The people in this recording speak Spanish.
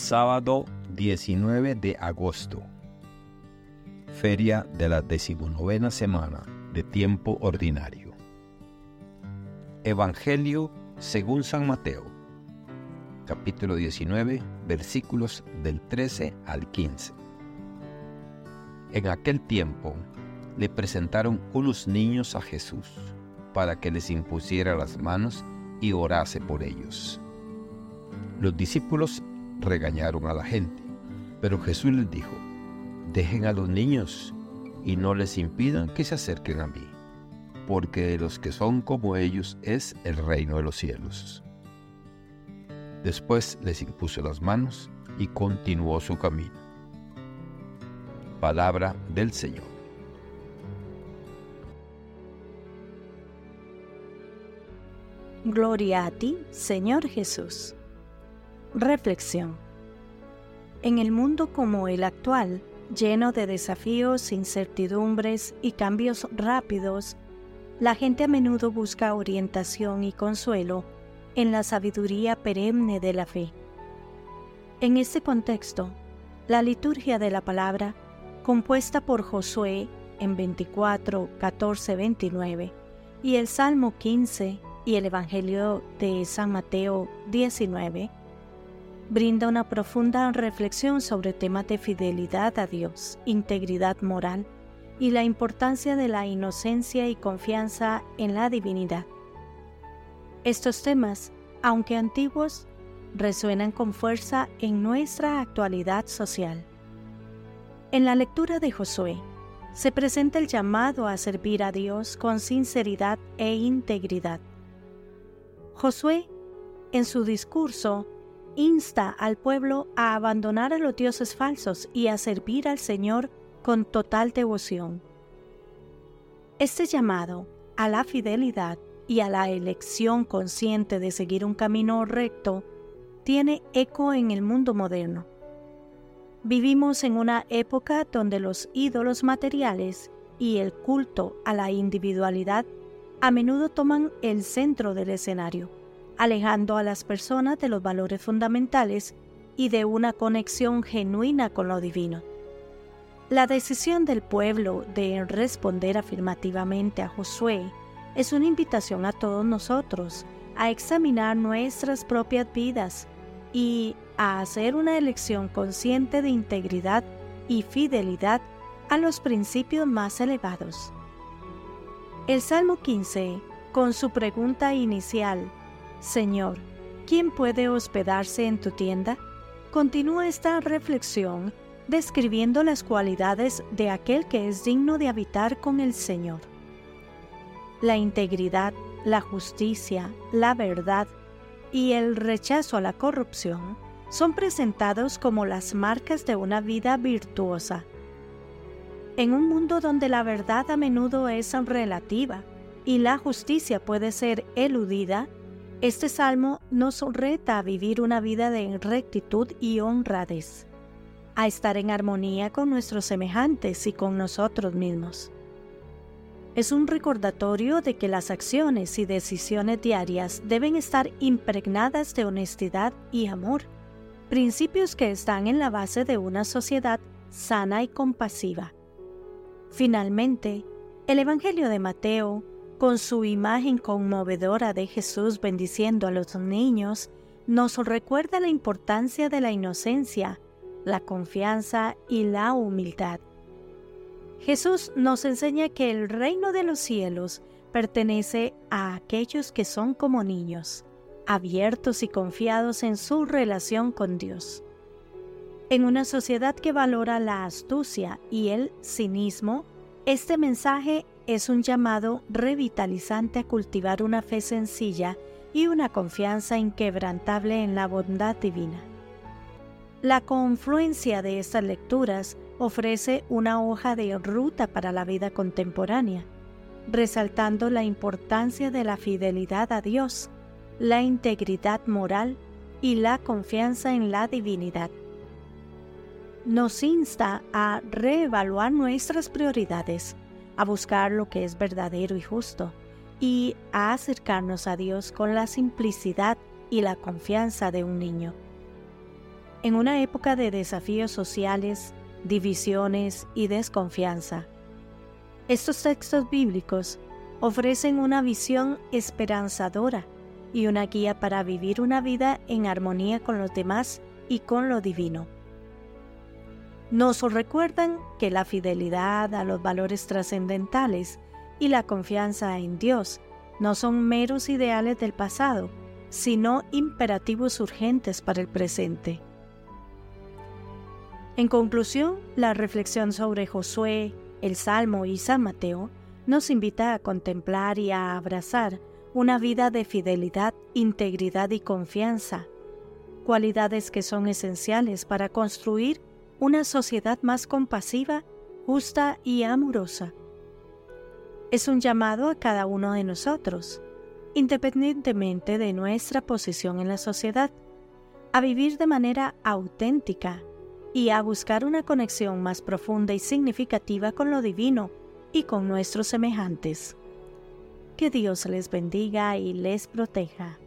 Sábado 19 de agosto. Feria de la decimonovena semana de tiempo ordinario. Evangelio según San Mateo. Capítulo 19, versículos del 13 al 15. En aquel tiempo le presentaron unos niños a Jesús para que les impusiera las manos y orase por ellos. Los discípulos regañaron a la gente. Pero Jesús les dijo, dejen a los niños y no les impidan que se acerquen a mí, porque de los que son como ellos es el reino de los cielos. Después les impuso las manos y continuó su camino. Palabra del Señor. Gloria a ti, Señor Jesús. Reflexión. En el mundo como el actual, lleno de desafíos, incertidumbres y cambios rápidos, la gente a menudo busca orientación y consuelo en la sabiduría perenne de la fe. En este contexto, la liturgia de la palabra, compuesta por Josué en 24, 14, 29, y el Salmo 15 y el Evangelio de San Mateo 19, brinda una profunda reflexión sobre temas de fidelidad a Dios, integridad moral y la importancia de la inocencia y confianza en la divinidad. Estos temas, aunque antiguos, resuenan con fuerza en nuestra actualidad social. En la lectura de Josué, se presenta el llamado a servir a Dios con sinceridad e integridad. Josué, en su discurso, insta al pueblo a abandonar a los dioses falsos y a servir al Señor con total devoción. Este llamado a la fidelidad y a la elección consciente de seguir un camino recto tiene eco en el mundo moderno. Vivimos en una época donde los ídolos materiales y el culto a la individualidad a menudo toman el centro del escenario alejando a las personas de los valores fundamentales y de una conexión genuina con lo divino. La decisión del pueblo de responder afirmativamente a Josué es una invitación a todos nosotros a examinar nuestras propias vidas y a hacer una elección consciente de integridad y fidelidad a los principios más elevados. El Salmo 15, con su pregunta inicial, Señor, ¿quién puede hospedarse en tu tienda? Continúa esta reflexión describiendo las cualidades de aquel que es digno de habitar con el Señor. La integridad, la justicia, la verdad y el rechazo a la corrupción son presentados como las marcas de una vida virtuosa. En un mundo donde la verdad a menudo es relativa y la justicia puede ser eludida, este salmo nos reta a vivir una vida de rectitud y honradez, a estar en armonía con nuestros semejantes y con nosotros mismos. Es un recordatorio de que las acciones y decisiones diarias deben estar impregnadas de honestidad y amor, principios que están en la base de una sociedad sana y compasiva. Finalmente, el Evangelio de Mateo con su imagen conmovedora de Jesús bendiciendo a los niños, nos recuerda la importancia de la inocencia, la confianza y la humildad. Jesús nos enseña que el reino de los cielos pertenece a aquellos que son como niños, abiertos y confiados en su relación con Dios. En una sociedad que valora la astucia y el cinismo, este mensaje es un llamado revitalizante a cultivar una fe sencilla y una confianza inquebrantable en la bondad divina. La confluencia de estas lecturas ofrece una hoja de ruta para la vida contemporánea, resaltando la importancia de la fidelidad a Dios, la integridad moral y la confianza en la divinidad. Nos insta a reevaluar nuestras prioridades a buscar lo que es verdadero y justo y a acercarnos a Dios con la simplicidad y la confianza de un niño. En una época de desafíos sociales, divisiones y desconfianza, estos textos bíblicos ofrecen una visión esperanzadora y una guía para vivir una vida en armonía con los demás y con lo divino. Nos recuerdan que la fidelidad a los valores trascendentales y la confianza en Dios no son meros ideales del pasado, sino imperativos urgentes para el presente. En conclusión, la reflexión sobre Josué, el Salmo y San Mateo nos invita a contemplar y a abrazar una vida de fidelidad, integridad y confianza, cualidades que son esenciales para construir una sociedad más compasiva, justa y amorosa. Es un llamado a cada uno de nosotros, independientemente de nuestra posición en la sociedad, a vivir de manera auténtica y a buscar una conexión más profunda y significativa con lo divino y con nuestros semejantes. Que Dios les bendiga y les proteja.